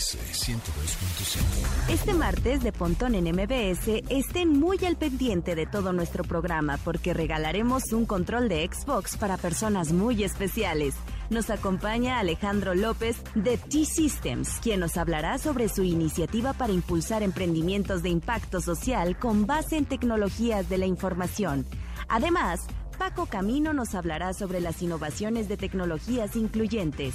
MBS 102.5. Este martes de Pontón en MBS estén muy al pendiente de todo nuestro programa porque regalaremos un control de Xbox para personas muy especiales. Nos acompaña Alejandro López de T-Systems, quien nos hablará sobre su iniciativa para impulsar emprendimientos de impacto social con base en tecnologías de la información. Además, Paco Camino nos hablará sobre las innovaciones de tecnologías incluyentes.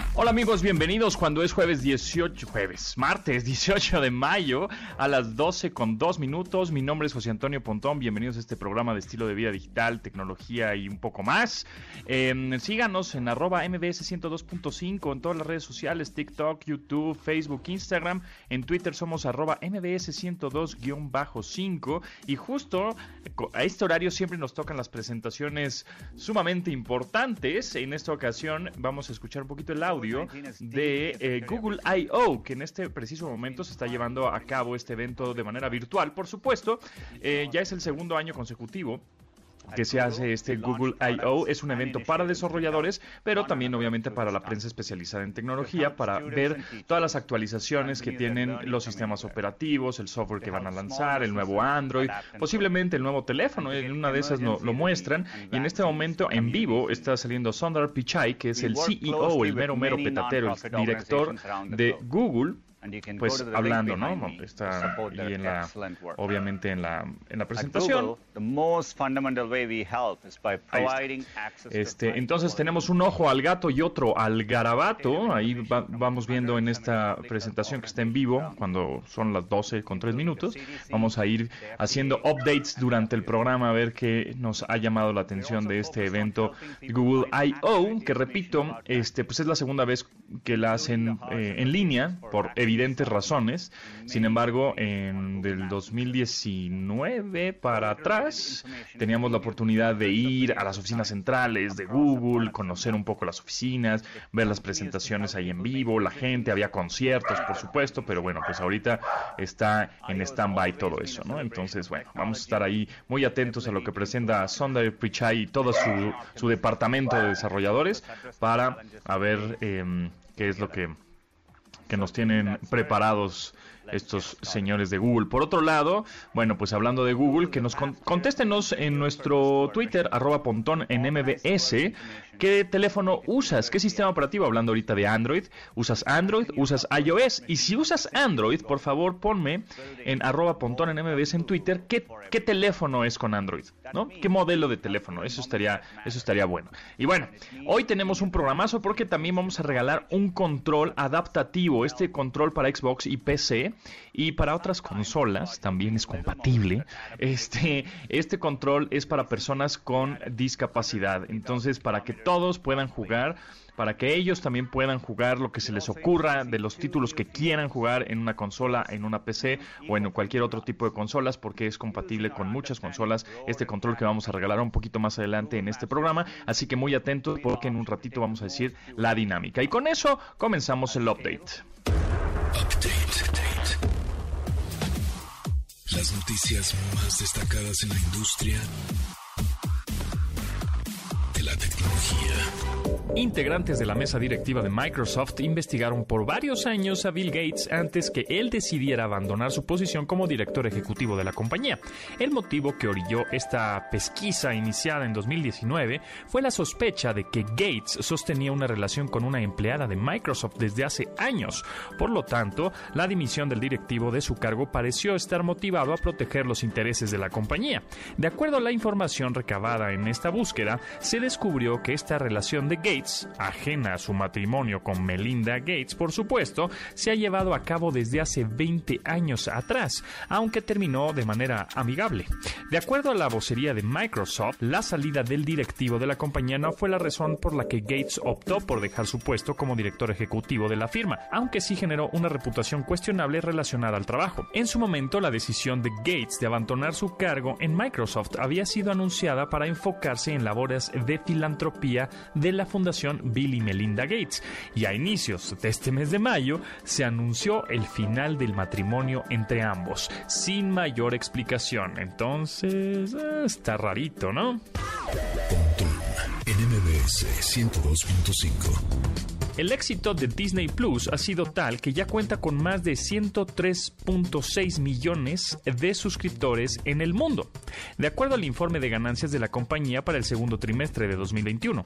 Hola amigos, bienvenidos cuando es jueves 18, jueves, martes 18 de mayo a las 12 con 2 minutos. Mi nombre es José Antonio Pontón, bienvenidos a este programa de estilo de vida digital, tecnología y un poco más. Eh, síganos en arroba mbs 102.5 en todas las redes sociales, TikTok, YouTube, Facebook, Instagram. En Twitter somos arroba mbs 102-5 y justo a este horario siempre nos tocan las presentaciones sumamente importantes. En esta ocasión vamos a escuchar un poquito el audio de eh, Google I.O., que en este preciso momento se está llevando a cabo este evento de manera virtual, por supuesto. Eh, ya es el segundo año consecutivo que se hace este Google I.O. Es un evento para desarrolladores, pero también obviamente para la prensa especializada en tecnología, para ver todas las actualizaciones que tienen los sistemas operativos, el software que van a lanzar, el nuevo Android, posiblemente el nuevo teléfono, en una de esas lo, lo muestran. Y en este momento, en vivo, está saliendo Sundar Pichai, que es el CEO, el mero mero petatero, el director de Google, pues hablando, ¿no? Está ahí en la, obviamente en la, en la presentación. Este, entonces tenemos un ojo al gato y otro al garabato. Ahí va, vamos viendo en esta presentación que está en vivo, cuando son las 12 con 3 minutos. Vamos a ir haciendo updates durante el programa a ver qué nos ha llamado la atención de este evento Google I.O., que repito, este, pues es la segunda vez que la hacen eh, en línea, por evidentes razones. Sin embargo, en del 2019 para atrás teníamos la oportunidad de ir a las oficinas centrales de Google, conocer un poco las oficinas, ver las presentaciones ahí en vivo, la gente, había conciertos, por supuesto, pero bueno, pues ahorita está en stand-by todo eso, ¿no? Entonces, bueno, vamos a estar ahí muy atentos a lo que presenta Sundar Pichai y todo su, su departamento de desarrolladores para ver eh, qué es lo que que nos tienen preparados estos señores de Google. Por otro lado, bueno, pues hablando de Google, que nos con contéstenos en nuestro Twitter, arroba pontón en MBS, ¿qué teléfono usas? ¿Qué sistema operativo? Hablando ahorita de Android, ¿usas Android? ¿Usas iOS? Y si usas Android, por favor ponme en arroba pontón en MBS en Twitter, ¿qué, qué teléfono es con Android? ¿No? ¿Qué modelo de teléfono? Eso estaría, eso estaría bueno. Y bueno, hoy tenemos un programazo porque también vamos a regalar un control adaptativo, este control para Xbox y PC y para otras consolas también es compatible. Este, este control es para personas con discapacidad. Entonces, para que todos puedan jugar, para que ellos también puedan jugar lo que se les ocurra de los títulos que quieran jugar en una consola, en una PC o en cualquier otro tipo de consolas, porque es compatible con muchas consolas este control que vamos a regalar un poquito más adelante en este programa. Así que muy atentos porque en un ratito vamos a decir la dinámica. Y con eso comenzamos el update. Las noticias más destacadas en la industria la tecnología. Integrantes de la mesa directiva de Microsoft investigaron por varios años a Bill Gates antes que él decidiera abandonar su posición como director ejecutivo de la compañía. El motivo que orilló esta pesquisa iniciada en 2019 fue la sospecha de que Gates sostenía una relación con una empleada de Microsoft desde hace años. Por lo tanto, la dimisión del directivo de su cargo pareció estar motivado a proteger los intereses de la compañía. De acuerdo a la información recabada en esta búsqueda, se descubrió que esta relación de Gates Ajena a su matrimonio con Melinda Gates, por supuesto, se ha llevado a cabo desde hace 20 años atrás, aunque terminó de manera amigable. De acuerdo a la vocería de Microsoft, la salida del directivo de la compañía no fue la razón por la que Gates optó por dejar su puesto como director ejecutivo de la firma, aunque sí generó una reputación cuestionable relacionada al trabajo. En su momento, la decisión de Gates de abandonar su cargo en Microsoft había sido anunciada para enfocarse en labores de filantropía de la Fundación Bill y Melinda Gates, y a inicios de este mes de mayo se anunció el final del matrimonio entre ambos, sin mayor explicación. Entonces, eh, está rarito, ¿no? en MBS 102.5. El éxito de Disney Plus ha sido tal que ya cuenta con más de 103.6 millones de suscriptores en el mundo, de acuerdo al informe de ganancias de la compañía para el segundo trimestre de 2021.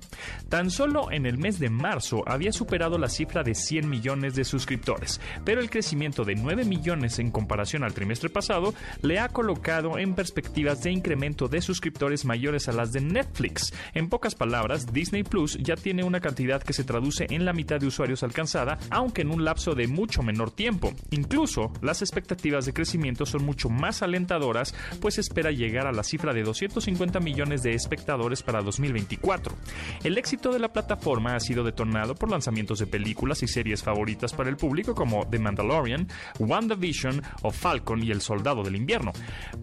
Tan solo en el mes de marzo había superado la cifra de 100 millones de suscriptores, pero el crecimiento de 9 millones en comparación al trimestre pasado le ha colocado en perspectivas de incremento de suscriptores mayores a las de Netflix. En pocas palabras, Disney Plus ya tiene una cantidad que se traduce en la mitad de usuarios alcanzada, aunque en un lapso de mucho menor tiempo. Incluso, las expectativas de crecimiento son mucho más alentadoras, pues espera llegar a la cifra de 250 millones de espectadores para 2024. El éxito de la plataforma ha sido detonado por lanzamientos de películas y series favoritas para el público como The Mandalorian, WandaVision o Falcon y El Soldado del Invierno.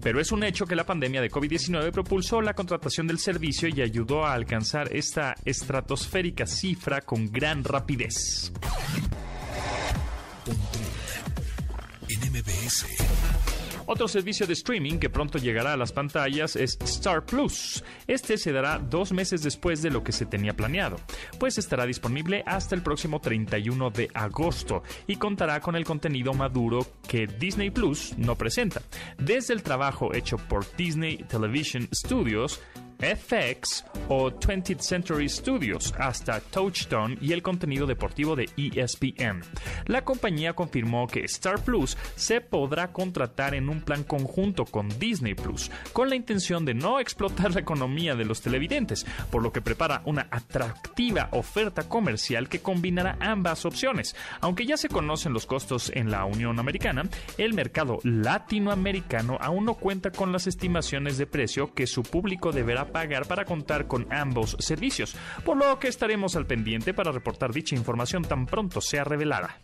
Pero es un hecho que la pandemia de COVID-19 propulsó la contratación del servicio y ayudó a alcanzar esta estratosférica cifra con gran rapidez rapidez. Otro servicio de streaming que pronto llegará a las pantallas es Star Plus. Este se dará dos meses después de lo que se tenía planeado, pues estará disponible hasta el próximo 31 de agosto y contará con el contenido maduro que Disney Plus no presenta. Desde el trabajo hecho por Disney Television Studios, FX o 20th Century Studios hasta Touchstone y el contenido deportivo de ESPN. La compañía confirmó que Star Plus se podrá contratar en un plan conjunto con Disney Plus, con la intención de no explotar la economía de los televidentes, por lo que prepara una atractiva oferta comercial que combinará ambas opciones. Aunque ya se conocen los costos en la Unión Americana, el mercado latinoamericano aún no cuenta con las estimaciones de precio que su público deberá pagar para contar con ambos servicios, por lo que estaremos al pendiente para reportar dicha información tan pronto sea revelada.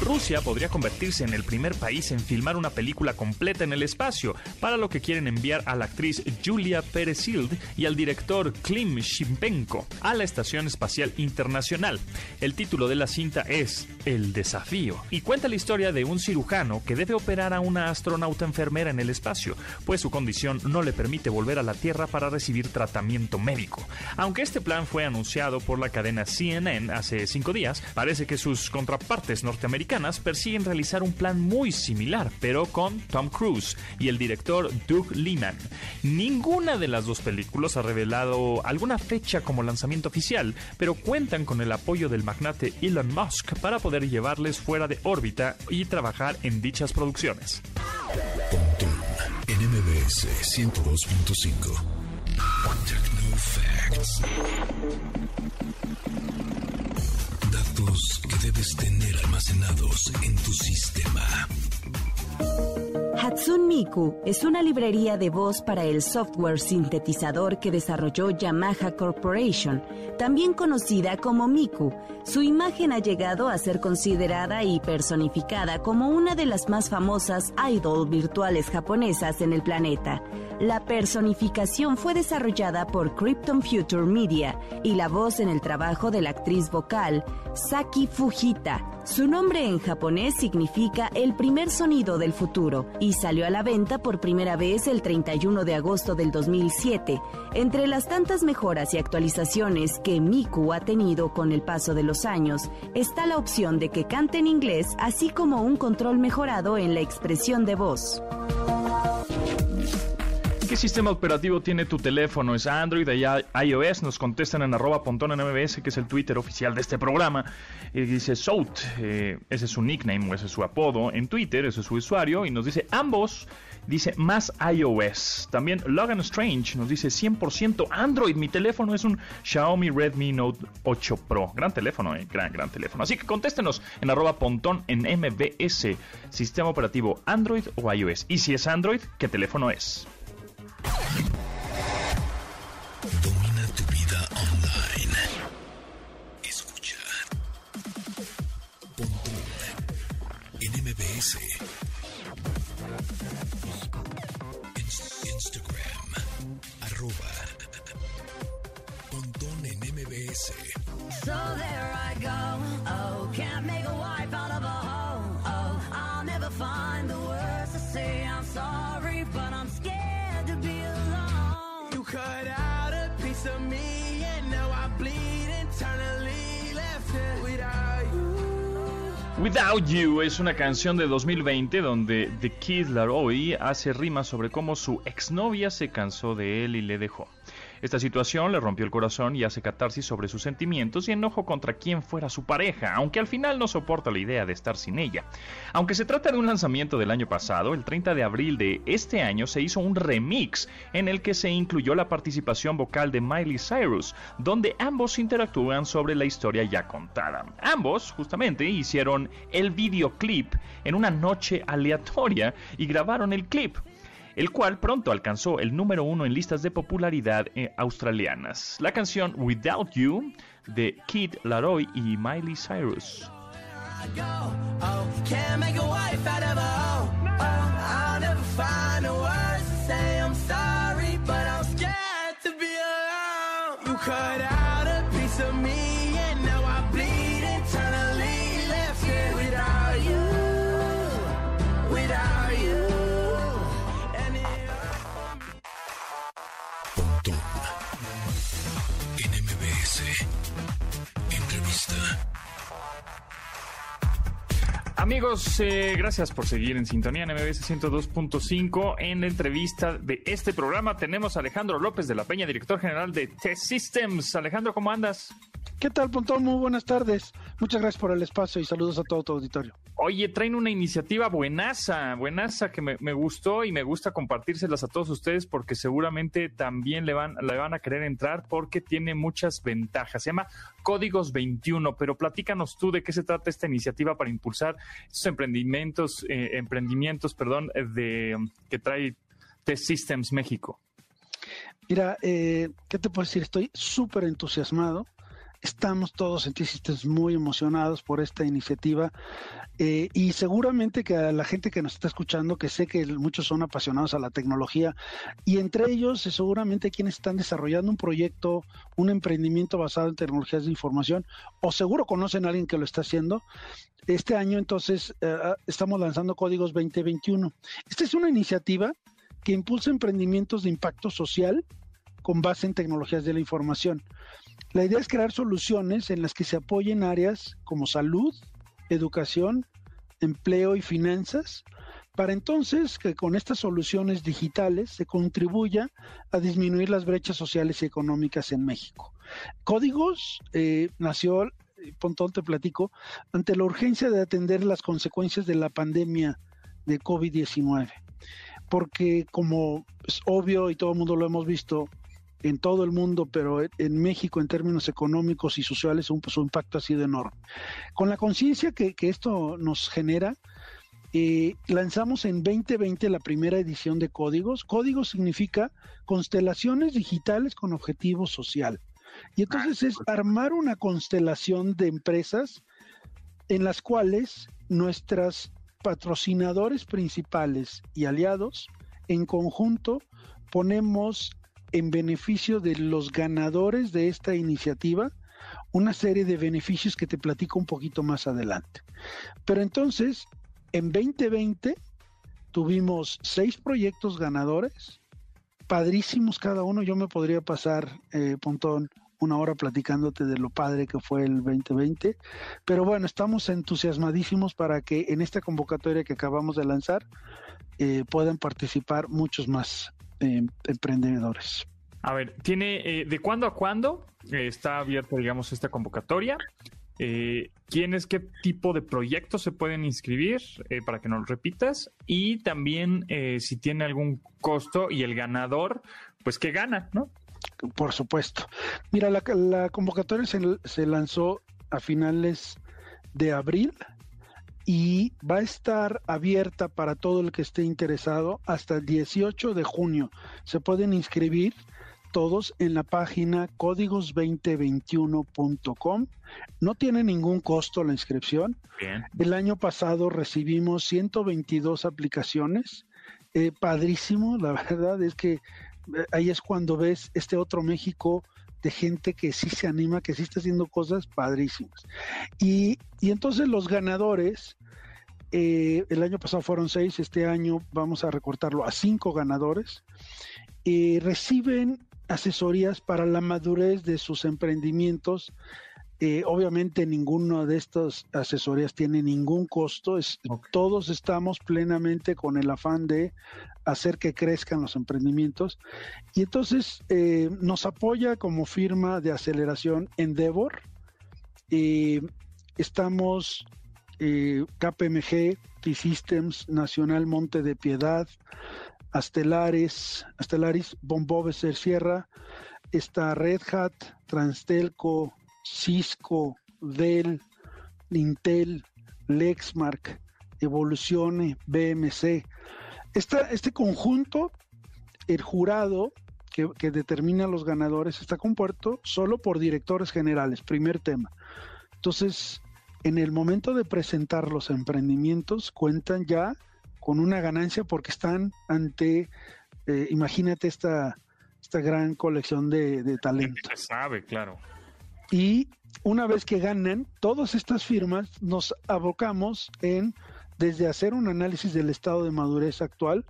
Rusia podría convertirse en el primer país en filmar una película completa en el espacio, para lo que quieren enviar a la actriz Julia Peresild y al director Klim Shimpenko a la Estación Espacial Internacional. El título de la cinta es El desafío y cuenta la historia de un cirujano que debe operar a una astronauta enfermera en el espacio, pues su condición no le permite volver a la Tierra para recibir tratamiento médico. Aunque este plan fue anunciado por la cadena CNN hace cinco días, parece que sus contrapartes norteamericanas persiguen realizar un plan muy similar, pero con Tom Cruise y el director Doug Liman. Ninguna de las dos películas ha revelado alguna fecha como lanzamiento oficial, pero cuentan con el apoyo del magnate Elon Musk para poder llevarles fuera de órbita y trabajar en dichas producciones. NMBS 102.5 que debes tener almacenados en tu sistema. Hatsune Miku es una librería de voz para el software sintetizador que desarrolló Yamaha Corporation, también conocida como Miku. Su imagen ha llegado a ser considerada y personificada como una de las más famosas idol virtuales japonesas en el planeta. La personificación fue desarrollada por Krypton Future Media y la voz en el trabajo de la actriz vocal Saki Fujita. Su nombre en japonés significa el primer sonido del futuro y salió a la venta por primera vez el 31 de agosto del 2007. Entre las tantas mejoras y actualizaciones que Miku ha tenido con el paso de los años, está la opción de que cante en inglés, así como un control mejorado en la expresión de voz. ¿Qué sistema operativo tiene tu teléfono? ¿Es Android, iOS? Nos contestan en arroba pontón en MBS, que es el Twitter oficial de este programa. Y dice Sout, eh, ese es su nickname o ese es su apodo en Twitter, ese es su usuario. Y nos dice ambos dice más iOS. También Logan Strange nos dice 100% Android. Mi teléfono es un Xiaomi Redmi Note 8 Pro. Gran teléfono, eh. gran, gran teléfono. Así que contéstenos en arroba pontón en MBS. Sistema operativo Android o iOS. Y si es Android, ¿qué teléfono es? Domina tu vida online. Escucha. En MBS. Instagram. Arroba. Pontón en MBS. So there I go. Oh, can't make a wife out of a hoe. Oh, I'll never find the words to say I'm sorry, but I'm scared cut a piece of me, and now I bleed internally. Left it without you. Without You es una canción de 2020 donde The Kid Laroi hace rimas sobre cómo su exnovia se cansó de él y le dejó. Esta situación le rompió el corazón y hace catarsis sobre sus sentimientos y enojo contra quien fuera su pareja, aunque al final no soporta la idea de estar sin ella. Aunque se trata de un lanzamiento del año pasado, el 30 de abril de este año se hizo un remix en el que se incluyó la participación vocal de Miley Cyrus, donde ambos interactúan sobre la historia ya contada. Ambos, justamente, hicieron el videoclip en una noche aleatoria y grabaron el clip el cual pronto alcanzó el número uno en listas de popularidad eh, australianas. La canción Without You de Kid Laroi y Miley Cyrus. Pontón Amigos, eh, gracias por seguir en sintonía en MBS 102.5. En la entrevista de este programa tenemos a Alejandro López de la Peña, director general de Test Systems. Alejandro, ¿cómo andas? ¿Qué tal, Pontón? Muy buenas tardes. Muchas gracias por el espacio y saludos a todo tu auditorio. Oye, traen una iniciativa buenaza, buenaza que me, me gustó y me gusta compartírselas a todos ustedes porque seguramente también le van, le van a querer entrar porque tiene muchas ventajas. Se llama Códigos 21, pero platícanos tú de qué se trata esta iniciativa para impulsar estos emprendimientos, eh, emprendimientos, perdón, de que trae Test Systems México. Mira, eh, ¿qué te puedo decir? Estoy súper entusiasmado. Estamos todos en T-Systems muy emocionados por esta iniciativa eh, y seguramente que a la gente que nos está escuchando, que sé que muchos son apasionados a la tecnología y entre ellos eh, seguramente quienes están desarrollando un proyecto, un emprendimiento basado en tecnologías de información o seguro conocen a alguien que lo está haciendo. Este año entonces eh, estamos lanzando Códigos 2021. Esta es una iniciativa que impulsa emprendimientos de impacto social con base en tecnologías de la información. La idea es crear soluciones en las que se apoyen áreas como salud, educación, empleo y finanzas, para entonces que con estas soluciones digitales se contribuya a disminuir las brechas sociales y económicas en México. Códigos eh, nació, eh, Pontón te platico, ante la urgencia de atender las consecuencias de la pandemia de COVID-19, porque como es obvio y todo el mundo lo hemos visto, en todo el mundo, pero en México en términos económicos y sociales su impacto ha sido enorme. Con la conciencia que, esto nos genera, eh, lanzamos en 2020 la primera edición de Códigos. Códigos significa constelaciones digitales con objetivo social. Y entonces es armar una constelación de empresas en las cuales nuestros patrocinadores principales y aliados en conjunto ponemos en beneficio de los ganadores de esta iniciativa una serie de beneficios que te platico un poquito más adelante. Pero entonces, en 2020 tuvimos seis proyectos ganadores, padrísimos cada uno. Yo me podría pasar, eh, Pontón, una hora platicándote de lo padre que fue el 2020. Pero bueno, estamos entusiasmadísimos para que en esta convocatoria que acabamos de lanzar eh, puedan participar muchos más em, emprendedores. A ver, tiene de cuándo a cuándo está abierta, digamos, esta convocatoria. Eh, ¿Quiénes, qué tipo de proyectos se pueden inscribir para que nos lo repitas? Y también si tiene algún costo y el ganador, pues que gana, ¿no? Por supuesto. Mira, la, convocatoria se, lanzó a finales de abril y va a estar abierta para todo el que esté interesado hasta el 18 de junio. Se pueden inscribir todos en la página códigos2021.com. No tiene ningún costo la inscripción. El año pasado recibimos 122 aplicaciones. Eh, padrísimo, la verdad es que ahí es cuando ves este otro México de gente que sí se anima, que sí está haciendo cosas padrísimas. Y, entonces los ganadores, eh, el año pasado fueron seis, este año vamos a recortarlo a cinco ganadores, eh, reciben asesorías para la madurez de sus emprendimientos. Eh, obviamente ninguna de estas asesorías tiene ningún costo, es, todos estamos plenamente con el afán de hacer que crezcan los emprendimientos. Y entonces eh, nos apoya como firma de aceleración Endeavor. Eh, estamos eh, KPMG, T-Systems, Nacional Monte de Piedad, Astelares, Astelaris, Bomboveser Sierra, está Red Hat, Transtelco, Cisco, Dell, Intel, Lexmark, Evolucione, BMC, este conjunto, el jurado que, determina los ganadores está compuesto solo por directores generales, primer tema. Entonces, en el momento de presentar los emprendimientos, cuentan ya con una ganancia porque están ante, eh, imagínate esta, esta gran colección de, de talentos. Se sabe, claro. Y una vez que ganan, todas estas firmas nos abocamos en desde hacer un análisis del estado de madurez actual,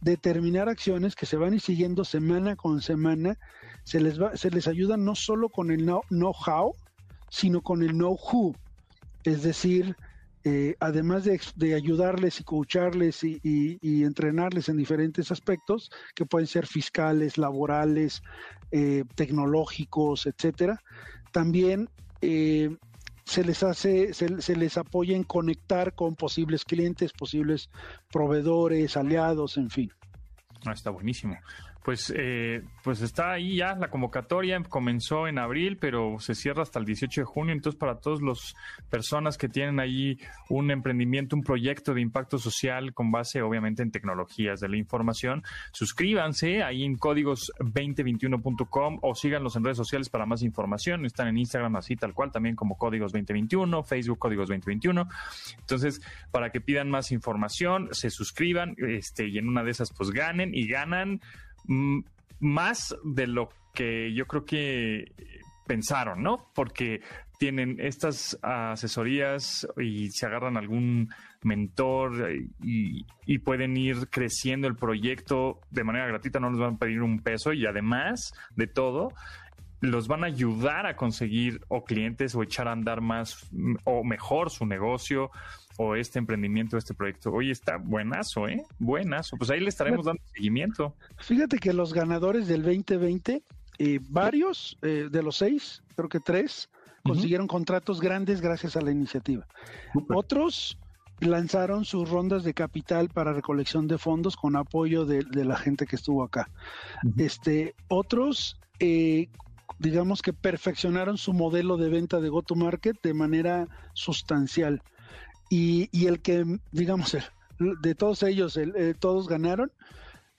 determinar acciones que se van y siguiendo semana con semana, se les, va, se les ayuda no solo con el know-how, sino con el know-who. Es decir, eh, además de, ayudarles y coacharles y, entrenarles en diferentes aspectos, que pueden ser fiscales, laborales, eh, tecnológicos, etcétera, también eh, se les hace, se, les apoya en conectar con posibles clientes, posibles proveedores, aliados, en fin. Ah, está buenísimo. Pues, eh, pues está ahí ya la convocatoria, comenzó en abril, pero se cierra hasta el 18 de junio. Entonces, para todas las personas que tienen ahí un emprendimiento, un proyecto de impacto social con base, obviamente, en tecnologías de la información, suscríbanse ahí en códigos2021.com o síganlos en redes sociales para más información. Están en Instagram así tal cual, también como Códigos 2021, Facebook Códigos 2021. Entonces, para que pidan más información, se suscriban este, y en una de esas, pues ganen y ganan más de lo que yo creo que pensaron, ¿no? Porque tienen estas asesorías y se agarran algún mentor y, pueden ir creciendo el proyecto de manera gratuita, no les van a pedir un peso y además de todo, los van a ayudar a conseguir o clientes o echar a andar más o mejor su negocio o este emprendimiento, este proyecto. Oye, está buenazo, ¿eh? Buenazo. Pues ahí le estaremos dando seguimiento. Fíjate que los ganadores del 2020, eh, varios eh, de los seis, creo que tres, consiguieron contratos grandes gracias a la iniciativa. Otros lanzaron sus rondas de capital para recolección de fondos con apoyo de, la gente que estuvo acá. Este, otros eh, digamos que perfeccionaron su modelo de venta de go-to-market de manera sustancial. Y, el que, digamos, de todos ellos, todos ganaron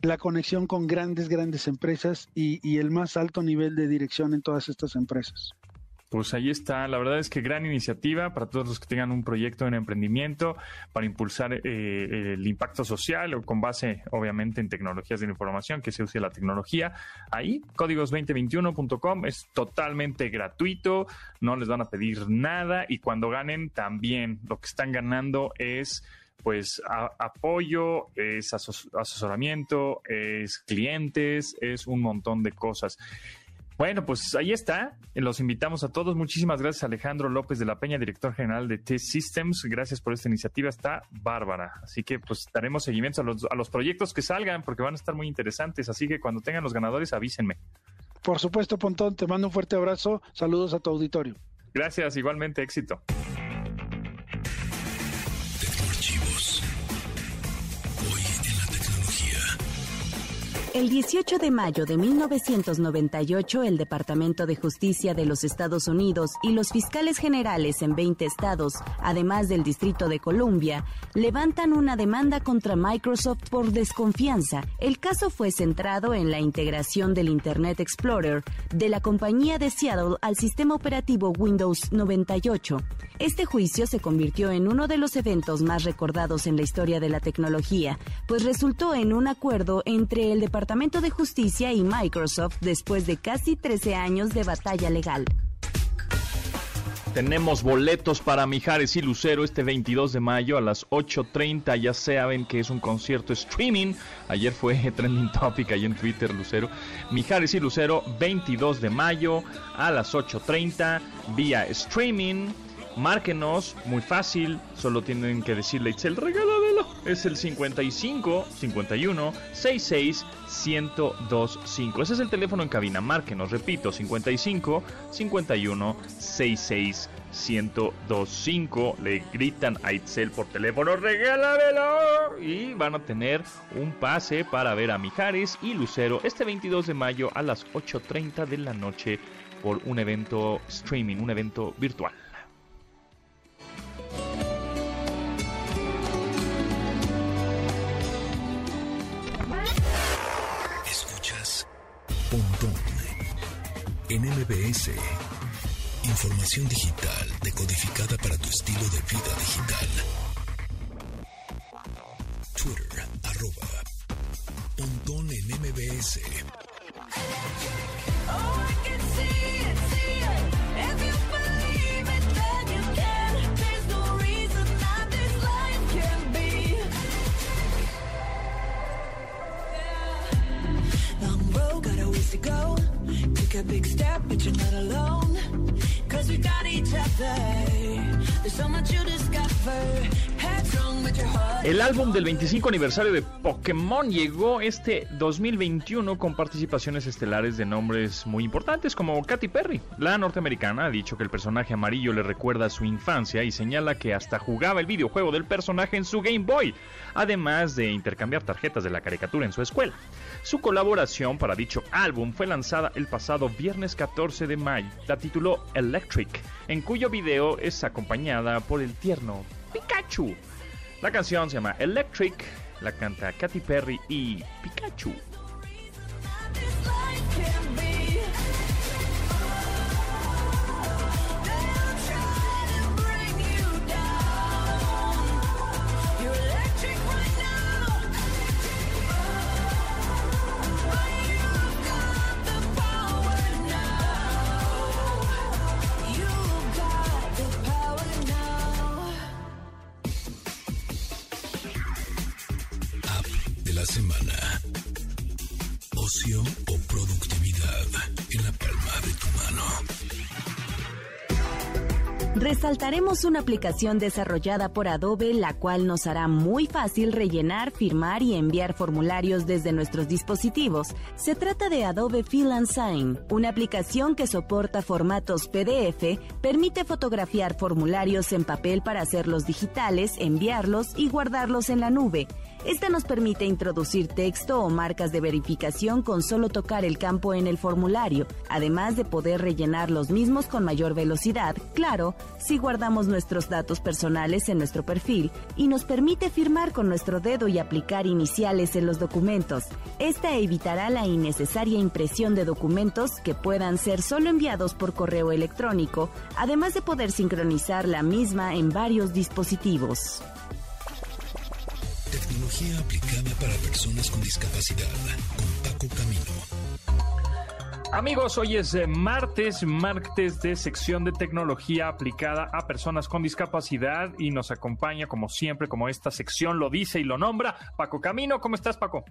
la conexión con grandes, grandes empresas y, el más alto nivel de dirección en todas estas empresas. Pues ahí está, la verdad es que gran iniciativa para todos los que tengan un proyecto en emprendimiento para impulsar eh, el impacto social o con base obviamente en tecnologías de la información que se use la tecnología. Ahí, códigos2021.com es totalmente gratuito, no les van a pedir nada y cuando ganen también lo que están ganando es pues apoyo, es asesoramiento, es clientes, es un montón de cosas. Bueno, pues ahí está. Los invitamos a todos. Muchísimas gracias Alejandro López de la Peña, director general de T-Systems. Gracias por esta iniciativa. Está bárbara. Así que pues daremos seguimiento a los, a los proyectos que salgan porque van a estar muy interesantes. Así que cuando tengan los ganadores avísenme. Por supuesto, Pontón. Te mando un fuerte abrazo. Saludos a tu auditorio. Gracias. Igualmente éxito. El 18 de mayo de 1998, el Departamento de Justicia de los Estados Unidos y los fiscales generales en 20 estados, además del Distrito de Columbia, levantan una demanda contra Microsoft por desconfianza. El caso fue centrado en la integración del Internet Explorer de la compañía de Seattle al sistema operativo Windows 98. Este juicio se convirtió en uno de los eventos más recordados en la historia de la tecnología, pues resultó en un acuerdo entre el Departamento Departamento de Justicia y Microsoft después de casi 13 años de batalla legal. Tenemos boletos para Mijares y Lucero este 22 de mayo a las 8.30. Ya saben que es un concierto streaming. Ayer fue trending topic ahí en Twitter, Lucero. Mijares y Lucero, 22 de mayo a las 8.30 vía streaming Márquenos, muy fácil, solo tienen que decirle Itzel, regálamelo. Es el 55 51 66 1025. Ese es el teléfono en cabina. Márquenos, repito, 55 51 66 1025. Le gritan a Itzel por teléfono, regálamelo. Y van a tener un pase para ver a Mijares y Lucero este 22 de mayo a las 8.30 de la noche por un evento streaming, un evento virtual. En MBS. Información digital decodificada para tu estilo de vida digital. Twitter, arroba, Pontón en MBS. go. Take a big step, but you're not alone. Cause we got each other. There's so much you discover. El álbum del 25 aniversario de Pokémon llegó este 2021 con participaciones estelares de nombres muy importantes como Katy Perry. La norteamericana ha dicho que el personaje amarillo le recuerda a su infancia y señala que hasta jugaba el videojuego del personaje en su Game Boy, además de intercambiar tarjetas de la caricatura en su escuela. Su colaboración para dicho álbum fue lanzada el pasado viernes 14 de mayo. La tituló Electric, en cuyo video es acompañada por el tierno Pikachu. La canción se llama Electric, la canta Katy Perry y Pikachu. O productividad en la palma de tu mano. Resaltaremos una aplicación desarrollada por Adobe, la cual nos hará muy fácil rellenar, firmar y enviar formularios desde nuestros dispositivos. Se trata de Adobe Fill and Sign, una aplicación que soporta formatos PDF, permite fotografiar formularios en papel para hacerlos digitales, enviarlos y guardarlos en la nube. Esta nos permite introducir texto o marcas de verificación con solo tocar el campo en el formulario, además de poder rellenar los mismos con mayor velocidad, claro, si guardamos nuestros datos personales en nuestro perfil, y nos permite firmar con nuestro dedo y aplicar iniciales en los documentos. Esta evitará la innecesaria impresión de documentos que puedan ser solo enviados por correo electrónico, además de poder sincronizar la misma en varios dispositivos. Tecnología aplicada para personas con discapacidad con Paco Camino. Amigos, hoy es eh, martes, martes de sección de tecnología aplicada a personas con discapacidad y nos acompaña como siempre, como esta sección lo dice y lo nombra, Paco Camino. ¿Cómo estás, Paco?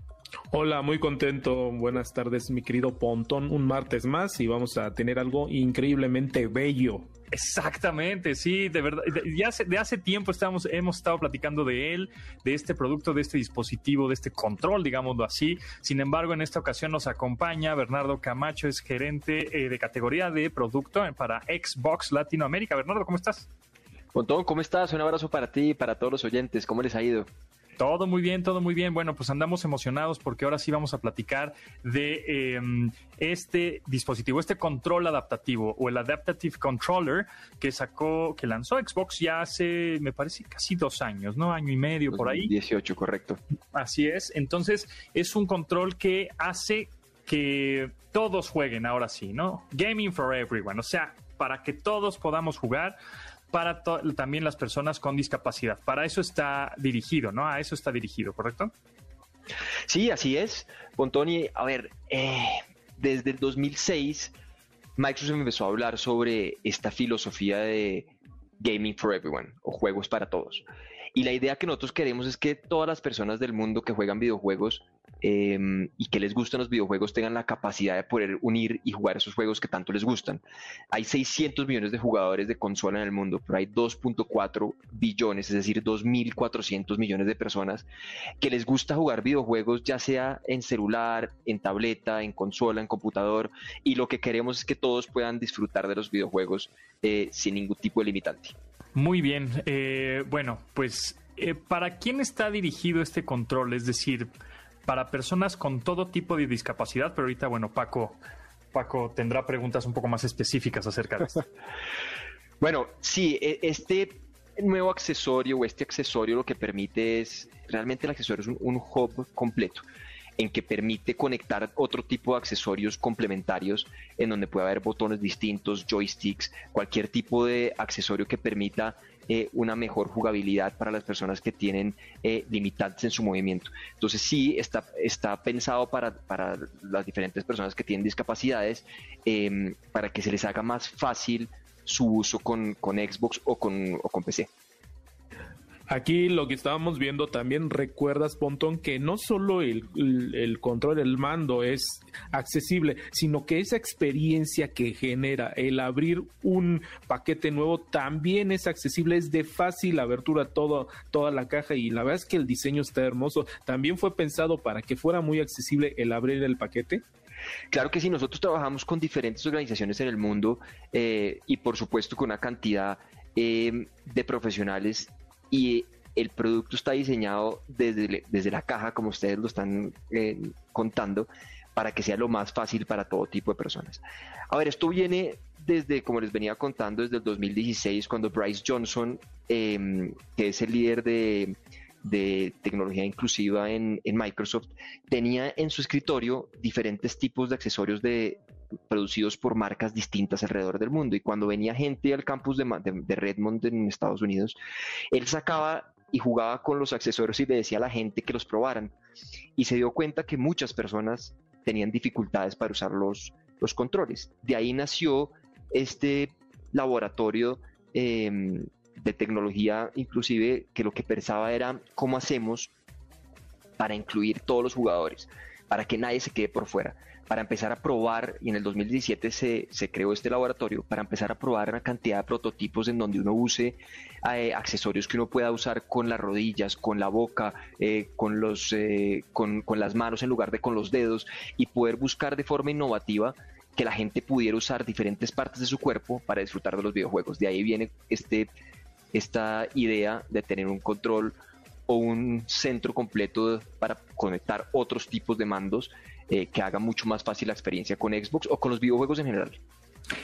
Hola, muy contento. Buenas tardes, mi querido Pontón. Un martes más y vamos a tener algo increíblemente bello. Exactamente, sí, de verdad. Ya hace, de hace tiempo estamos, hemos estado platicando de él, de este producto, de este dispositivo, de este control, digámoslo así. Sin embargo, en esta ocasión nos acompaña Bernardo Camacho, es gerente eh, de categoría de producto para Xbox Latinoamérica. Bernardo, ¿cómo estás? Pontón, ¿cómo estás? Un abrazo para ti y para todos los oyentes. ¿Cómo les ha ido? Todo muy bien, todo muy bien. Bueno, pues andamos emocionados porque ahora sí vamos a platicar de em, este dispositivo, este control adaptativo o el Adaptative Controller que sacó, que lanzó Xbox ya hace, me parece, casi dos años, ¿no? Año y medio por ahí. 18, correcto. Así es. Entonces, es un control que hace que todos jueguen ahora sí, ¿no? Gaming for everyone, o sea, para que todos podamos jugar para también las personas con discapacidad. Para eso está dirigido, ¿no? A eso está dirigido, ¿correcto? Sí, así es. Pontoni, a ver, eh, desde el 2006 Microsoft empezó a hablar sobre esta filosofía de gaming for everyone o juegos para todos. Y la idea que nosotros queremos es que todas las personas del mundo que juegan videojuegos Em, y que les gustan los videojuegos tengan la capacidad de poder unir y jugar esos juegos que tanto les gustan. Hay 600 millones de jugadores de consola en el mundo, pero hay 2.4 billones, es decir, 2.400 millones de personas que les gusta jugar videojuegos, ya sea en celular, en tableta, en consola, en computador, y lo que queremos es que todos puedan disfrutar de los videojuegos eh, sin ningún tipo de limitante. Muy bien, eh, bueno, pues eh, ¿para quién está dirigido este control? Es decir, para personas con todo tipo de discapacidad, pero ahorita, bueno, Paco, Paco tendrá preguntas un poco más específicas acerca de esto. bueno, sí, e, este nuevo accesorio o este accesorio lo que permite es, realmente el accesorio es un, hub completo en que permite conectar otro tipo de accesorios complementarios en donde puede haber botones distintos, joysticks, cualquier tipo de accesorio que permita eh, una mejor jugabilidad para las personas que tienen eh, limitantes en su movimiento. Entonces sí, está, está pensado para, para las diferentes personas que tienen discapacidades, em, para que se les haga más fácil su uso con, con Xbox o con, o con PC. Aquí lo que estábamos viendo también, recuerdas, Pontón, que no solo el, el, control del mando es accesible, sino que esa experiencia que genera el abrir un paquete nuevo también es accesible, es de fácil abertura todo, toda la caja y la verdad es que el diseño está hermoso. También fue pensado para que fuera muy accesible el abrir el paquete. Claro que sí, nosotros trabajamos con diferentes organizaciones en el mundo eh, y por supuesto con una cantidad eh, de profesionales y el producto está diseñado desde, desde la caja, como ustedes lo están eh, contando, para que sea lo más fácil para todo tipo de personas. A ver, esto viene desde, como les venía contando, desde el 2016, cuando Bryce Johnson, em, que es el líder de, tecnología inclusiva en, Microsoft, tenía en su escritorio diferentes tipos de accesorios de, producidos por marcas distintas alrededor del mundo. Y cuando venía gente al campus de, Redmond en Estados Unidos, él sacaba y jugaba con los accesorios y le decía a la gente que los probaran. Y se dio cuenta que muchas personas tenían dificultades para usar los, los controles. De ahí nació este laboratorio em, de tecnología, inclusive, que lo que pensaba era cómo hacemos para incluir todos los jugadores, para que nadie se quede por fuera para empezar a probar, y en el 2017 se, se, creó este laboratorio, para empezar a probar una cantidad de prototipos en donde uno use eh, accesorios que uno pueda usar con las rodillas, con la boca, eh, con, los, eh, con, con las manos en lugar de con los dedos, y poder buscar de forma innovativa que la gente pudiera usar diferentes partes de su cuerpo para disfrutar de los videojuegos. De ahí viene este, esta idea de tener un control o un centro completo para conectar otros tipos de mandos eh, que haga mucho más fácil la experiencia con Xbox o con los videojuegos en general.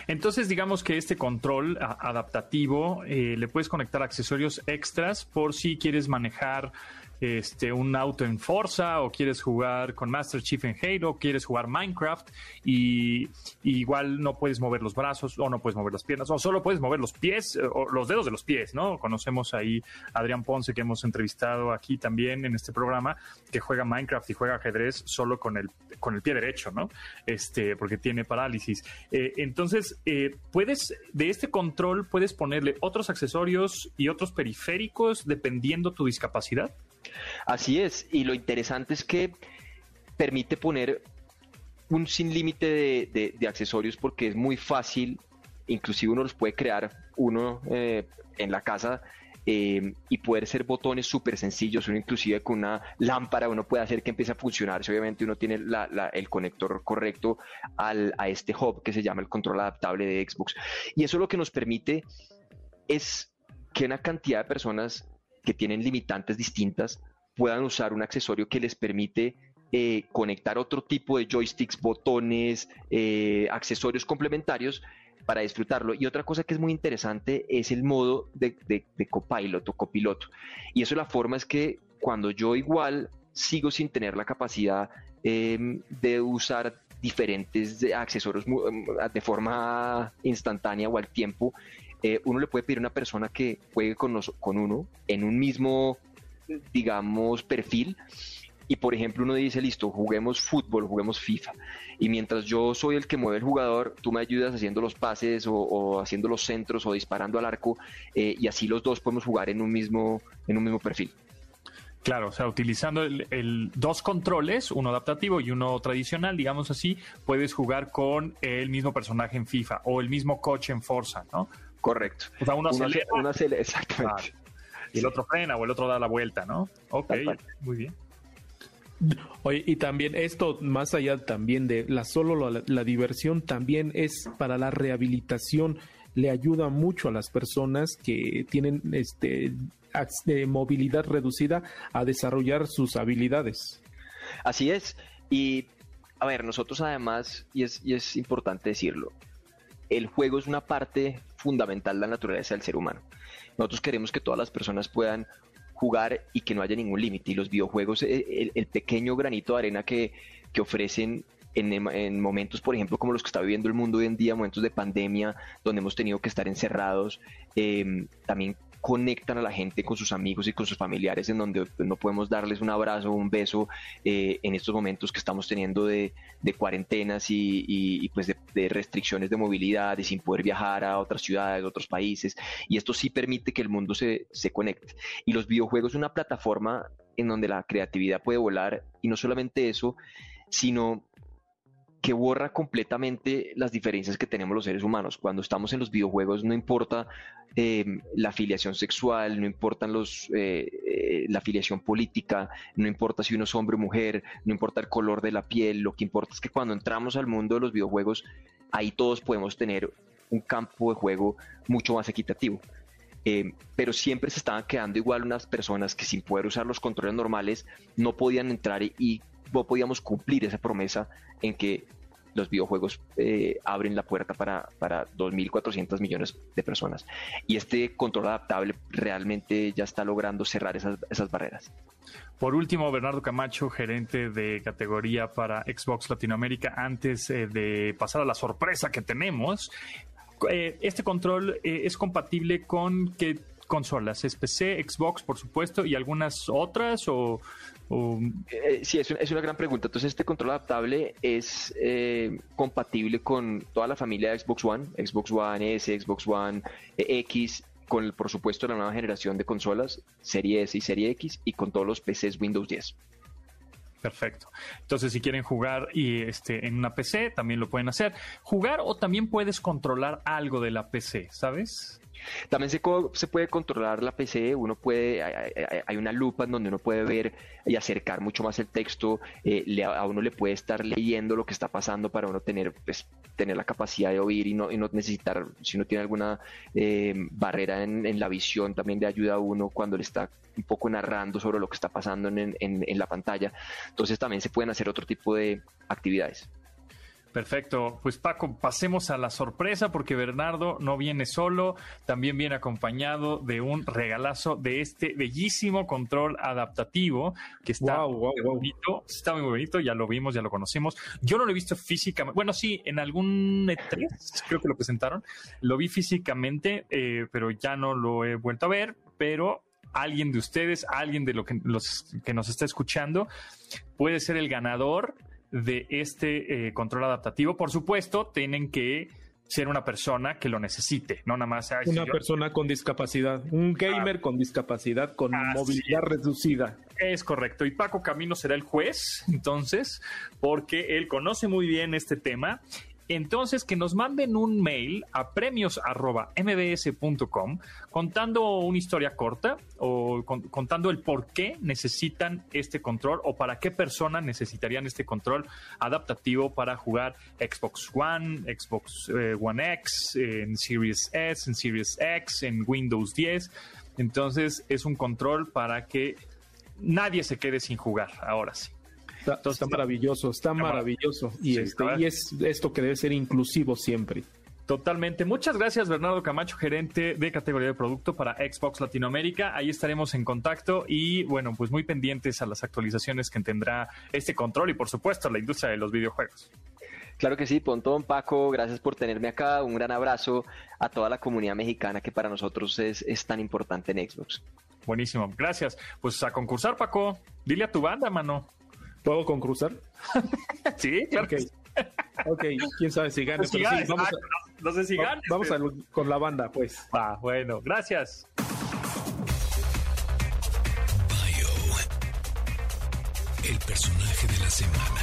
Entonces, digamos que este control adaptativo eh, le puedes conectar accesorios extras por si quieres manejar este, un auto en Forza o quieres jugar con Master Chief en Halo, quieres jugar Minecraft y, igual no puedes mover los brazos o no puedes mover las piernas o solo puedes mover los pies eh, o los dedos de los pies, ¿no? Conocemos ahí a Adrián Ponce que hemos entrevistado aquí también en este programa que juega Minecraft y juega ajedrez solo con el, con el pie derecho, ¿no? Este, porque tiene parálisis. Eh, entonces, eh, puedes, de este control, puedes ponerle otros accesorios y otros periféricos dependiendo tu discapacidad. Así es, y lo interesante es que permite poner un sin límite de, accesorios porque es muy fácil, inclusive uno los puede crear uno eh, en la casa eh, y poder ser botones súper sencillos, uno inclusive con una lámpara uno puede hacer que empiece a funcionar, si obviamente uno tiene el conector correcto a este hub que se llama el control adaptable de Xbox. Y eso lo que nos permite es que una cantidad de personas que tienen limitantes distintas puedan usar un accesorio que les permite eh, conectar otro tipo de joysticks, botones, eh, accesorios complementarios para disfrutarlo. Y otra cosa que es muy interesante es el modo de, de, copilot o copiloto. Y eso la forma es que cuando yo igual sigo sin tener la capacidad em, de usar diferentes accesorios de forma instantánea o al tiempo, eh, uno le puede pedir a una persona que juegue con, con uno en un mismo, digamos, perfil. Y por ejemplo, uno dice, listo, juguemos fútbol, juguemos FIFA. Y mientras yo soy el que mueve el jugador, tú me ayudas haciendo los pases o, haciendo los centros o disparando al arco. Eh, y así los dos podemos jugar en un mismo, en un mismo perfil. Claro, o sea, utilizando el, dos controles, uno adaptativo y uno tradicional, digamos así, puedes jugar con el mismo personaje en FIFA o el mismo coche en Forza, ¿no? Correcto. O sea, uno, acelera. exactamente. Y el otro frena o el otro da la vuelta, ¿no? Ok, muy bien. Oye, y también esto, más allá también de la solo la, diversión, también es para la rehabilitación. Le ayuda mucho a las personas que tienen este de movilidad reducida a desarrollar sus habilidades. Así es. Y a ver, nosotros además, y es, y es importante decirlo, el juego es una parte fundamental de la naturaleza del ser humano. Nosotros queremos que todas las personas puedan jugar y que no haya ningún límite. Y los videojuegos, eh, el, pequeño granito de arena que, ofrecen en, en, momentos, por ejemplo, como los que está viviendo el mundo hoy en día, momentos de pandemia, donde hemos tenido que estar encerrados, eh, también conectan a la gente con sus amigos y con sus familiares, en donde no podemos darles un abrazo un beso eh, en estos momentos que estamos teniendo de, cuarentenas y, pues de, restricciones de movilidad y sin poder viajar a otras ciudades, otros países. Y esto sí permite que el mundo se, se conecte. Y los videojuegos son una plataforma en donde la creatividad puede volar y no solamente eso, sino que borra completamente las diferencias que tenemos los seres humanos. Cuando estamos en los videojuegos no importa eh, la afiliación sexual, no importan los, eh, eh, la afiliación política, no importa si uno es hombre o mujer, no importa el color de la piel, lo que importa es que cuando entramos al mundo de los videojuegos, ahí todos podemos tener un campo de juego mucho más equitativo. pero siempre se estaban quedando igual unas personas que sin poder usar los controles normales no podían entrar y podíamos cumplir esa promesa en que los videojuegos eh, abren la puerta para, para 2.400 millones de personas. Y este control adaptable realmente ya está logrando cerrar esas, esas barreras. Por último, Bernardo Camacho, gerente de categoría para Xbox Latinoamérica, antes eh, de pasar a la sorpresa que tenemos, eh, este control es compatible con qué consolas? ¿Es PC, Xbox, por supuesto, y algunas otras? O, eh, sí, es, es, una gran pregunta. Entonces, este control adaptable es eh, compatible con toda la familia de Xbox One, Xbox One S, Xbox One eh, X, con, el, por supuesto, la nueva generación de consolas, Serie S y Serie X, y con todos los PCs Windows 10. Perfecto. Entonces, si quieren jugar y este en una PC, también lo pueden hacer. Jugar o también puedes controlar algo de la PC, ¿sabes? También se, se, puede controlar la PC, uno puede, hay, una lupa en donde uno puede ver y acercar mucho más el texto, eh, a uno le puede estar leyendo lo que está pasando para uno tener, pues, tener la capacidad de oír y no, y no necesitar, si uno tiene alguna eh, barrera en, la visión, también le ayuda a uno cuando le está un poco narrando sobre lo que está pasando en, en la pantalla. Entonces también se pueden hacer otro tipo de actividades. Perfecto. Pues Paco, pasemos a la sorpresa porque Bernardo no viene solo, también viene acompañado de un regalazo de este bellísimo control adaptativo que está muy bonito. Está muy bonito, ya lo vimos, ya lo conocemos. Yo no lo he visto físicamente. Bueno, sí, en algún E3 creo que lo presentaron. Lo vi físicamente, eh, pero ya no lo he vuelto a ver. Pero alguien de ustedes, alguien de lo que, los que nos está escuchando, puede ser el ganador de este eh, control adaptativo. Por supuesto, tienen que ser una persona que lo necesite, no nada más. una persona con discapacidad, un gamer con discapacidad, con movilidad reducida. Es correcto. Y Paco Camino será el juez, entonces, porque él conoce muy bien este tema entonces, que nos manden un mail a premios.mbs.com contando una historia corta o contando el por qué necesitan este control o para qué persona necesitarían este control adaptativo para jugar Xbox One, Xbox eh, One X, en Series S, en Series X, en Windows 10. Entonces, es un control para que nadie se quede sin jugar, ahora sí. Está, maravilloso, está maravilloso. Y, este, y es esto que debe ser inclusivo siempre. Totalmente. Muchas gracias, Bernardo Camacho, gerente de categoría de producto para Xbox Latinoamérica. Ahí estaremos en contacto y, bueno, pues muy pendientes a las actualizaciones que tendrá este control y, por supuesto, la industria de los videojuegos. Claro que sí, Pontón, Paco, gracias por tenerme acá. Un gran abrazo a toda la comunidad mexicana que para nosotros es, es tan importante en Xbox. Buenísimo, gracias. Pues a concursar, Paco. Dile a tu banda, mano. ¿Puedo concursar? sí, claro. Okay. ok, quién sabe si gane. sí, vamos no, sé si gane. Vamos con la banda, pues. Va, bueno, gracias. Bio, el personaje de la semana.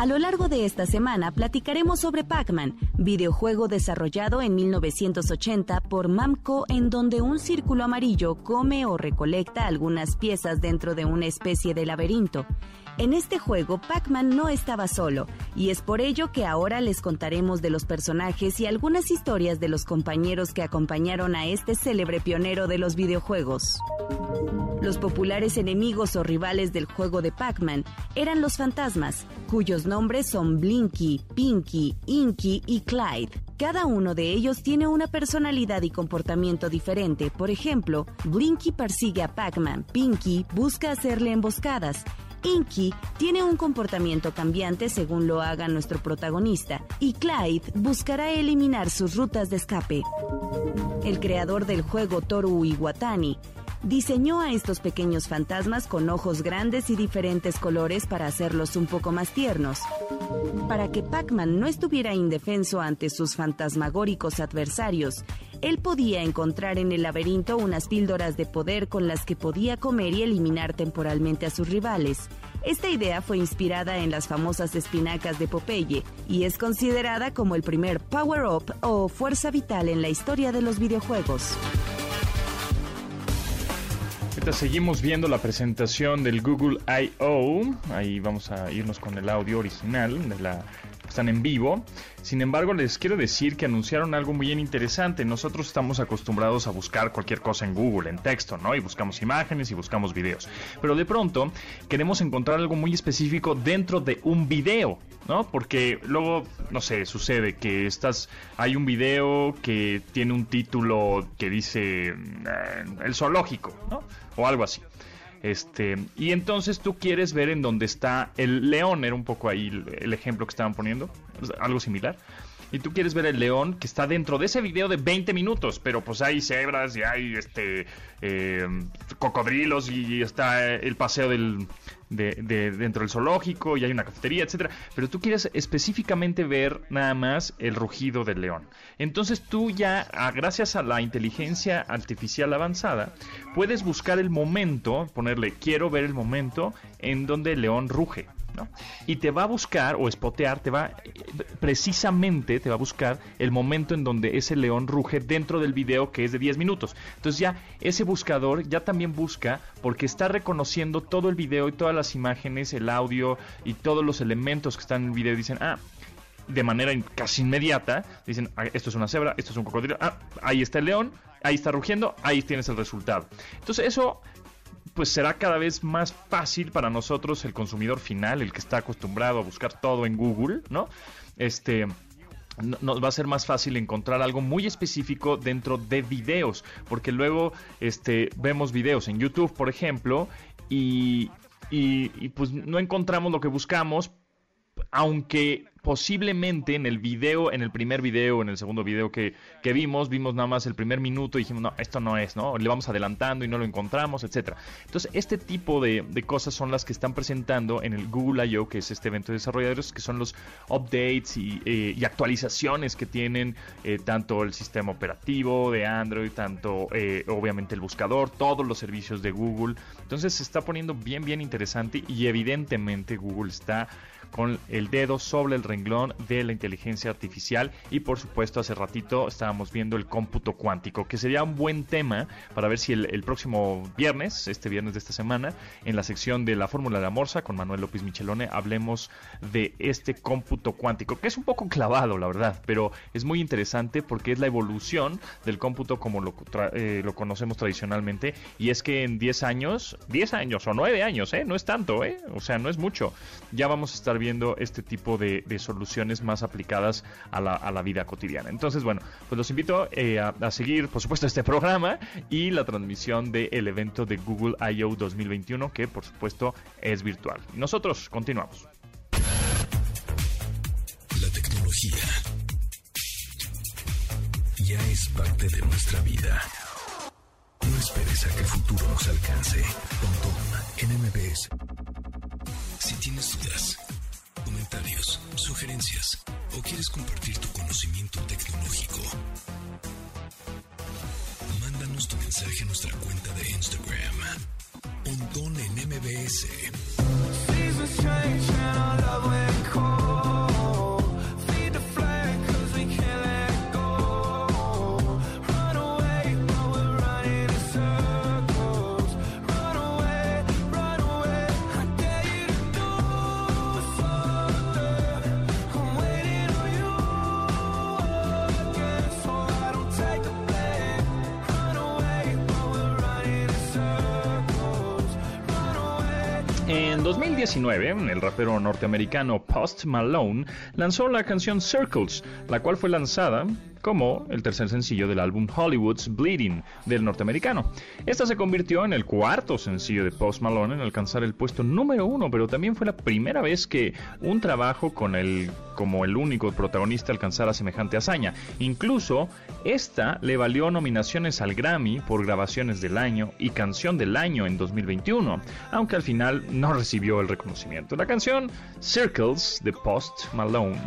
A lo largo de esta semana platicaremos sobre Pac-Man, videojuego desarrollado en 1980 por Mamco en donde un círculo amarillo come o recolecta algunas piezas dentro de una especie de laberinto. En este juego, Pac-Man no estaba solo, y es por ello que ahora les contaremos de los personajes y algunas historias de los compañeros que acompañaron a este célebre pionero de los videojuegos. Los populares enemigos o rivales del juego de Pac-Man eran los fantasmas, cuyos nombres son Blinky, Pinky, Inky y Clyde. Cada uno de ellos tiene una personalidad y comportamiento diferente. Por ejemplo, Blinky persigue a Pac-Man, Pinky busca hacerle emboscadas Inky tiene un comportamiento cambiante según lo haga nuestro protagonista, y Clyde buscará eliminar sus rutas de escape. El creador del juego Toru Iwatani diseñó a estos pequeños fantasmas con ojos grandes y diferentes colores para hacerlos un poco más tiernos. Para que Pac-Man no estuviera indefenso ante sus fantasmagóricos adversarios, él podía encontrar en el laberinto unas píldoras de poder con las que podía comer y eliminar temporalmente a sus rivales. Esta idea fue inspirada en las famosas espinacas de Popeye y es considerada como el primer power-up o fuerza vital en la historia de los videojuegos. Seguimos viendo la presentación del Google I.O. Ahí vamos a irnos con el audio original de están en vivo. Sin embargo, les quiero decir que anunciaron algo muy interesante. Nosotros estamos acostumbrados a buscar cualquier cosa en Google, en texto, ¿no? Y buscamos imágenes y buscamos videos. Pero de pronto queremos encontrar algo muy específico dentro de un video, ¿no? Porque luego, no sé, sucede que estás, hay un video que tiene un título que dice eh, el zoológico, ¿no? O algo así. Este, y entonces tú quieres ver en dónde está el león, era un poco ahí el, ejemplo que estaban poniendo, algo similar. Y tú quieres ver el león que está dentro de ese video de 20 minutos, pero pues hay cebras y hay este eh, cocodrilos y está el paseo del, de, dentro del zoológico y hay una cafetería, etcétera. Pero tú quieres específicamente ver nada más el rugido del león. Entonces tú ya, gracias a la inteligencia artificial avanzada, puedes buscar el momento, ponerle quiero ver el momento en donde el león ruge. Y te va a buscar o espotear, te va precisamente te va a buscar el momento en donde ese león ruge dentro del video que es de 10 minutos. Entonces ya ese buscador ya también busca porque está reconociendo todo el video y todas las imágenes, el audio y todos los elementos que están en el video. Dicen, ah, de manera casi inmediata, dicen, ah, esto es una cebra, esto es un cocodrilo, ah, ahí está el león, ahí está rugiendo, ahí tienes el resultado. Entonces eso pues será cada vez más fácil para nosotros, el consumidor final, el que está acostumbrado a buscar todo en Google, ¿no? Este nos va a ser más fácil encontrar algo muy específico dentro de videos, porque luego este, vemos videos en YouTube, por ejemplo, y, y, y, pues no encontramos lo que buscamos, aunque posiblemente en el video, en el primer video, en el segundo video que, vimos, vimos nada más el primer minuto y dijimos, no, esto no es, ¿no? Le vamos adelantando y no lo encontramos, etcétera. Entonces, este tipo de, cosas son las que están presentando en el Google I.O., que es este evento de desarrolladores, que son los updates y, eh, actualizaciones que tienen eh, tanto el sistema operativo de Android, tanto eh, obviamente el buscador, todos los servicios de Google. Entonces, se está poniendo bien, bien interesante y evidentemente Google está con el dedo sobre el renglón de la inteligencia artificial y por supuesto hace ratito estábamos viendo el cómputo cuántico, que sería un buen tema para ver si el, próximo viernes, este viernes de esta semana, en la sección de la fórmula de la morsa con Manuel López Michelone, hablemos de este cómputo cuántico, que es un poco clavado, la verdad, pero es muy interesante porque es la evolución del cómputo como lo, eh, lo conocemos tradicionalmente y es que en 10 años, 10 años o 9 años, ¿eh? no es tanto, ¿eh? o sea, no es mucho, ya vamos a estar viendo este tipo de, soluciones más aplicadas a la, vida cotidiana. Entonces, bueno, pues los invito eh, a, seguir, por supuesto, este programa y la transmisión del evento de Google I.O. 2021, que por supuesto es virtual. Nosotros continuamos. La tecnología ya es parte de nuestra vida. No esperes a que el futuro nos alcance. Pontón. Si tienes dudas, sugerencias o quieres compartir tu conocimiento tecnológico, mándanos tu mensaje a nuestra cuenta de Instagram, Pontón en MBS. 2019, el rapero norteamericano Post Malone lanzó la canción Circles, la cual fue lanzada como el tercer sencillo del álbum Hollywood's Bleeding del norteamericano. Esta se convirtió en el cuarto sencillo de Post Malone en alcanzar el puesto número uno, pero también fue la primera vez que un trabajo con el como el único protagonista alcanzara semejante hazaña. Incluso esta le valió nominaciones al Grammy por grabaciones del año y canción del año en 2021, aunque al final no recibió el reconocimiento. La canción Circles de Post Malone.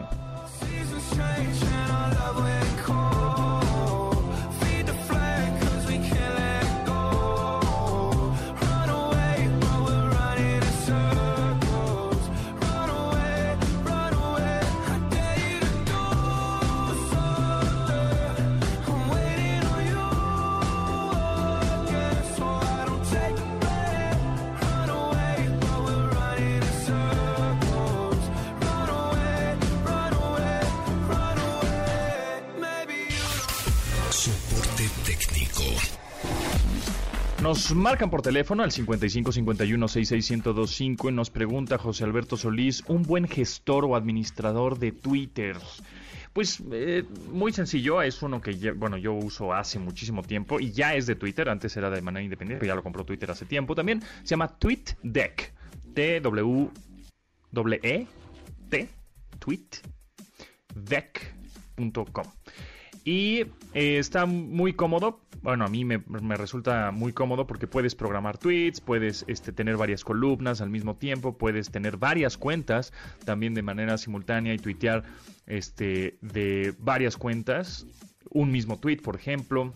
Nos marcan por teléfono al 55 51 y nos pregunta José Alberto Solís, ¿un buen gestor o administrador de Twitter? Pues eh, muy sencillo, es uno que bueno, yo uso hace muchísimo tiempo y ya es de Twitter, antes era de manera independiente, pero ya lo compró Twitter hace tiempo también. Se llama TweetDeck, E T tweetdeck.com. Y eh, está muy cómodo bueno, a mí me, resulta muy cómodo porque puedes programar tweets, puedes este, tener varias columnas al mismo tiempo, puedes tener varias cuentas también de manera simultánea y tuitear este, de varias cuentas, un mismo tweet, por ejemplo.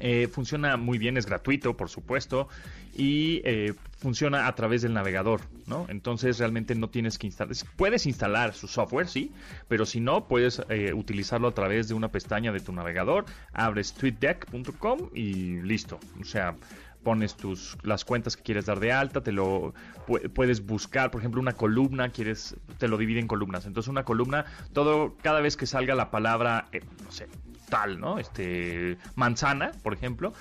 Eh, funciona muy bien, es gratuito, por supuesto, y eh, funciona a través del navegador, ¿no? Entonces realmente no tienes que instalar, puedes instalar su software, sí, pero si no, puedes eh, utilizarlo a través de una pestaña de tu navegador, abres tweetdeck.com y listo, o sea, pones tus las cuentas que quieres dar de alta, te lo puedes buscar, por ejemplo, una columna, quieres te lo divide en columnas. Entonces, una columna todo cada vez que salga la palabra, no sé, tal, ¿no? Este, manzana, por ejemplo,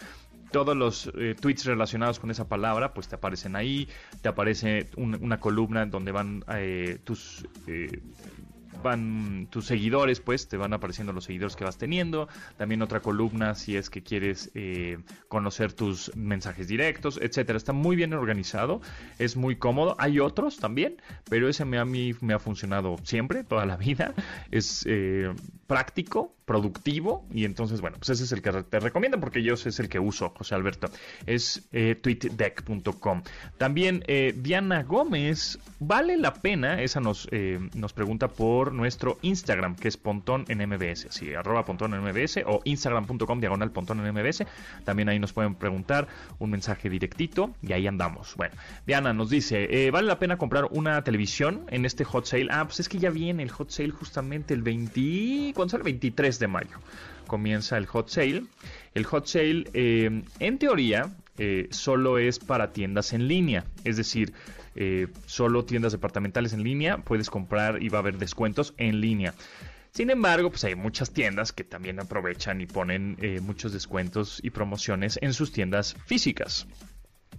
todos los eh, tweets relacionados con esa palabra, pues te aparecen ahí, te aparece una columna donde van eh, tus van tus seguidores, pues te van apareciendo los seguidores que vas teniendo. También otra columna si es que quieres eh, conocer tus mensajes directos, etcétera. Está muy bien organizado, es muy cómodo. Hay otros también, pero ese a mí me ha funcionado siempre, toda la vida. Es eh, práctico, productivo y entonces, bueno, pues ese es el que te recomiendo porque yo es el que uso, José Alberto. Es eh, tweetdeck.com. También eh, Diana Gómez, ¿vale la pena? Esa nos, eh, nos pregunta por nuestro Instagram, que es Pontón en MBS, sí, arroba Pontón en MBS o instagram.com diagonal Pontón en MBS. También ahí nos pueden preguntar un mensaje directito y ahí andamos. Bueno, Diana nos dice, ¿vale la pena comprar una televisión en este hot sale? Ah, pues es que ya viene el hot sale justamente el 20 ¿cuándo sale? 23 de mayo. Comienza el hot sale. El hot sale, eh, en teoría, eh, solo es para tiendas en línea. Es decir, eh, solo tiendas departamentales en línea. Puedes comprar y va a haber descuentos en línea. Sin embargo, pues hay muchas tiendas que también aprovechan y ponen muchos descuentos y promociones en sus tiendas físicas.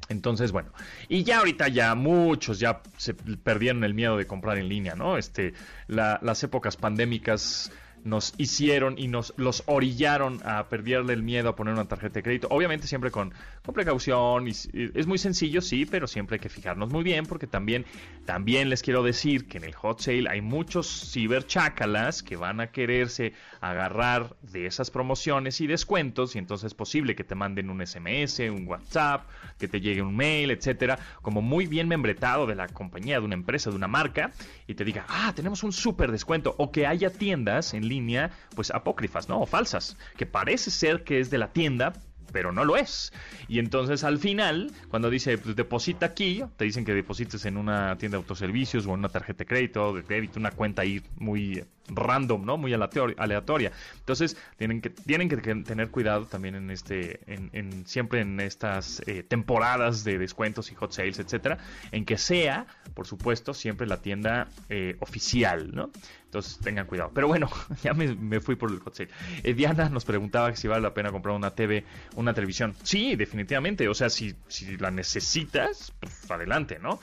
Entonces, bueno, y ya ahorita ya muchos ya se perdieron el miedo de comprar en línea, ¿no? Este, las épocas pandémicas nos hicieron y nos los orillaron a perderle el miedo a poner una tarjeta de crédito. Obviamente siempre con, con precaución. Y, es muy sencillo, sí, pero siempre hay que fijarnos muy bien porque también, también les quiero decir que en el hot sale hay muchos ciberchácalas que van a quererse agarrar de esas promociones y descuentos y entonces es posible que te manden un SMS, un WhatsApp, que te llegue un mail, etcétera, como muy bien membretado de la compañía, de una empresa, de una marca y te diga, ah, tenemos un súper descuento o que haya tiendas en línea, pues apócrifas, ¿no? O falsas, que parece ser que es de la tienda, pero no lo es. Y entonces al final, cuando dice pues, deposita aquí, te dicen que deposites en una tienda de autoservicios o en una tarjeta de crédito, de crédito, una cuenta ahí muy random, ¿no? Muy aleatoria. Entonces, tienen que, tienen que tener cuidado también en este, en, siempre en estas eh, temporadas de descuentos y hot sales, etcétera, en que sea, por supuesto, siempre la tienda eh, oficial, ¿no? Entonces tengan cuidado. Pero bueno, ya me, fui por el hot sale. Eh, Diana nos preguntaba si vale la pena comprar una TV, una televisión. Sí, definitivamente. O sea, si, si la necesitas, pues adelante, ¿no?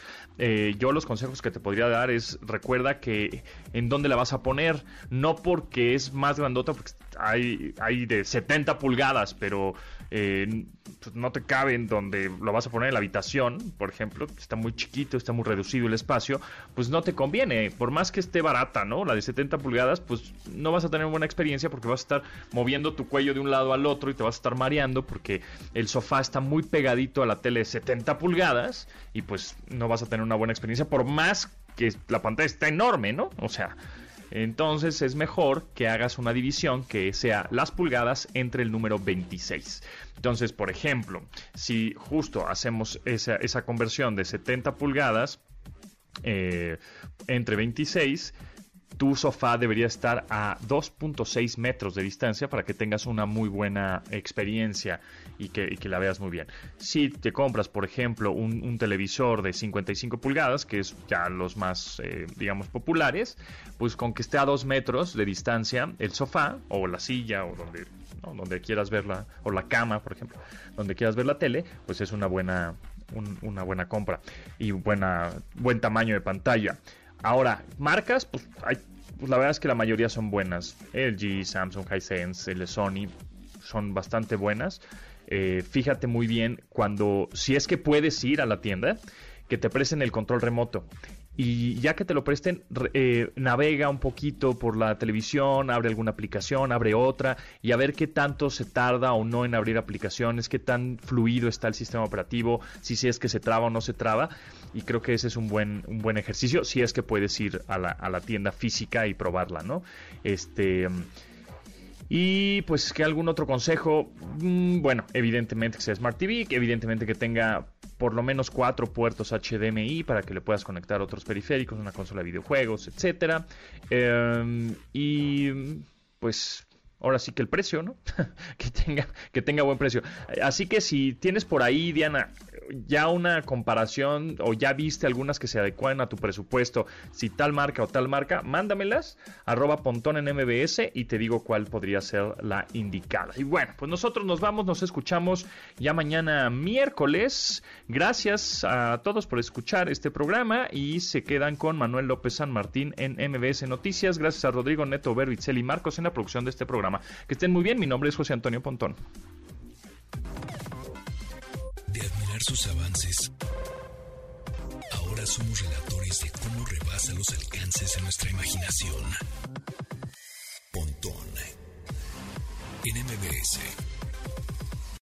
Yo los consejos que te podría dar es recuerda que en dónde la vas a poner. No porque es más grandota, porque hay, hay de 70 pulgadas, pero eh, pues no te cabe en donde lo vas a poner en la habitación, por ejemplo, está muy chiquito, está muy reducido el espacio, pues no te conviene, por más que esté barata, ¿no? La de 70 pulgadas, pues no vas a tener buena experiencia porque vas a estar moviendo tu cuello de un lado al otro y te vas a estar mareando porque el sofá está muy pegadito a la tele de 70 pulgadas y pues no vas a tener una buena experiencia por más que la pantalla está enorme, ¿no? O sea, entonces es mejor que hagas una división que sea las pulgadas entre el número 26. Entonces, por ejemplo, si justo hacemos esa, conversión de 70 pulgadas eh, entre 26, tu sofá debería estar a 2.6 metros de distancia para que tengas una muy buena experiencia y que, la veas muy bien. Si te compras, por ejemplo, un, televisor de 55 pulgadas, que es ya los más, eh, digamos, populares, pues con que esté a 2 metros de distancia el sofá o la silla o donde, donde quieras verla, o la cama, por ejemplo, donde quieras ver la tele, pues es una buena, una buena compra y buena, buen tamaño de pantalla. Ahora, marcas, pues, hay, pues la verdad es que la mayoría son buenas. LG, Samsung, Hisense, el Sony son bastante buenas. Eh, fíjate muy bien cuando, si es que puedes ir a la tienda, que te presten el control remoto y ya que te lo presten, eh, navega un poquito por la televisión, abre alguna aplicación, abre otra y a ver qué tanto se tarda o no en abrir aplicaciones, qué tan fluido está el sistema operativo, si, si es que se traba o no se traba. Y creo que ese es un buen, un buen ejercicio, si es que puedes ir a la, a la tienda física y probarla, ¿no? Este. Y pues que algún otro consejo, mm, bueno, evidentemente que sea Smart TV, que evidentemente que tenga por lo menos cuatro puertos HDMI para que le puedas conectar otros periféricos, una consola de videojuegos, etcétera. Em, y pues ahora sí que el precio, ¿no? que tenga que tenga buen precio. Así que si tienes por ahí, Diana, ya una comparación o ya viste algunas que se adecuan a tu presupuesto, si tal marca o tal marca, mándamelas arroba pontón en MBS y te digo cuál podría ser la indicada. Y bueno, pues nosotros nos vamos, nos escuchamos ya mañana miércoles. Gracias a todos por escuchar este programa y se quedan con Manuel López San Martín en MBS Noticias. Gracias a Rodrigo Neto, Berbitzel y Marcos en la producción de este programa. Que estén muy bien, mi nombre es José Antonio Pontón sus avances. Ahora somos relatores de cómo rebasa los alcances de nuestra imaginación. Pontón en MBS.